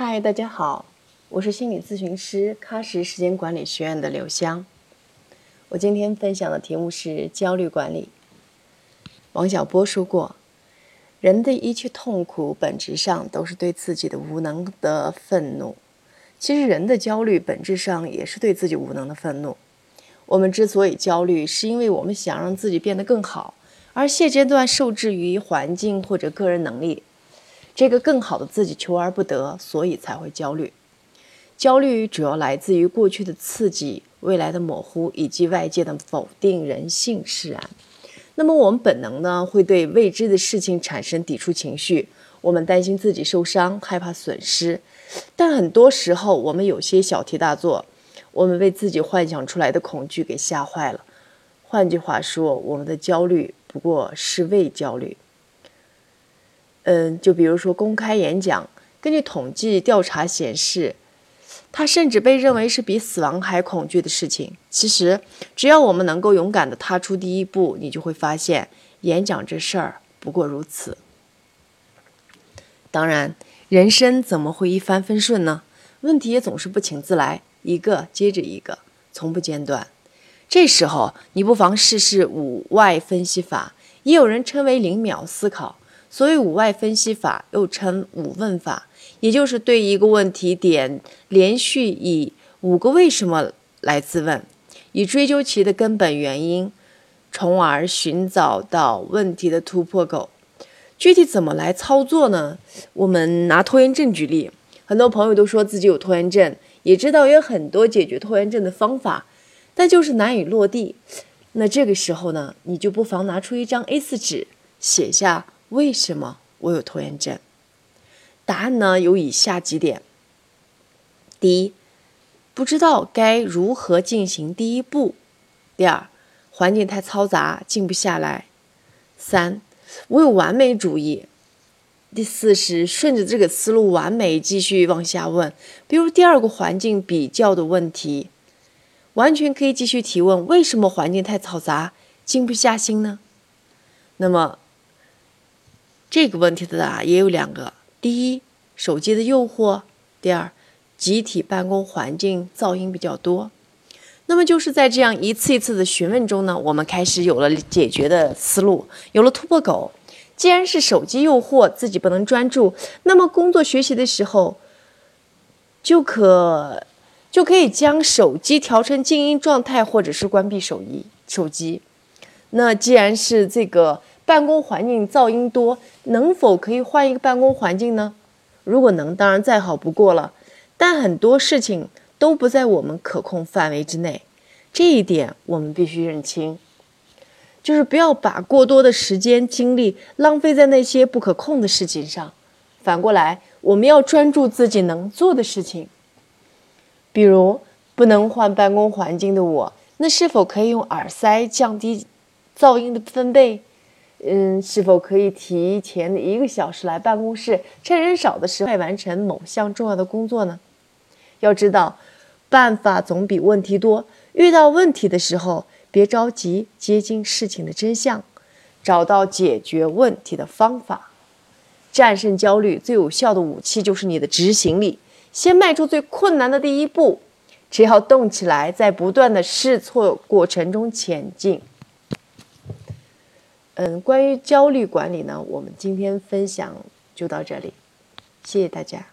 嗨，大家好，我是心理咨询师喀什时间管理学院的刘香。我今天分享的题目是焦虑管理。王小波说过，人的一切痛苦本质上都是对自己的无能的愤怒。其实，人的焦虑本质上也是对自己无能的愤怒。我们之所以焦虑，是因为我们想让自己变得更好，而现阶段受制于环境或者个人能力。这个更好的自己求而不得，所以才会焦虑。焦虑主要来自于过去的刺激、未来的模糊以及外界的否定、人性释然。那么我们本能呢，会对未知的事情产生抵触情绪。我们担心自己受伤，害怕损失。但很多时候，我们有些小题大做，我们被自己幻想出来的恐惧给吓坏了。换句话说，我们的焦虑不过是伪焦虑。嗯，就比如说公开演讲，根据统计调查显示，它甚至被认为是比死亡还恐惧的事情。其实，只要我们能够勇敢地踏出第一步，你就会发现，演讲这事儿不过如此。当然，人生怎么会一帆风顺呢？问题也总是不请自来，一个接着一个，从不间断。这时候，你不妨试试五外分析法，也有人称为零秒思考。所谓五外分析法，又称五问法，也就是对一个问题点连续以五个为什么来自问，以追究其的根本原因，从而寻找到问题的突破口。具体怎么来操作呢？我们拿拖延症举例，很多朋友都说自己有拖延症，也知道有很多解决拖延症的方法，但就是难以落地。那这个时候呢，你就不妨拿出一张 A4 纸，写下。为什么我有拖延症？答案呢有以下几点：第一，不知道该如何进行第一步；第二，环境太嘈杂，静不下来；三，我有完美主义；第四是顺着这个思路完美继续往下问，比如第二个环境比较的问题，完全可以继续提问：为什么环境太嘈杂，静不下心呢？那么。这个问题的答案也有两个：第一，手机的诱惑；第二，集体办公环境噪音比较多。那么就是在这样一次一次的询问中呢，我们开始有了解决的思路，有了突破口。既然是手机诱惑，自己不能专注，那么工作学习的时候，就可就可以将手机调成静音状态，或者是关闭手机。手机。那既然是这个。办公环境噪音多，能否可以换一个办公环境呢？如果能，当然再好不过了。但很多事情都不在我们可控范围之内，这一点我们必须认清。就是不要把过多的时间精力浪费在那些不可控的事情上。反过来，我们要专注自己能做的事情。比如，不能换办公环境的我，那是否可以用耳塞降低噪音的分贝？嗯，是否可以提前一个小时来办公室，趁人少的时候完成某项重要的工作呢？要知道，办法总比问题多。遇到问题的时候，别着急接近事情的真相，找到解决问题的方法。战胜焦虑最有效的武器就是你的执行力。先迈出最困难的第一步，只要动起来，在不断的试错过程中前进。嗯，关于焦虑管理呢，我们今天分享就到这里，谢谢大家。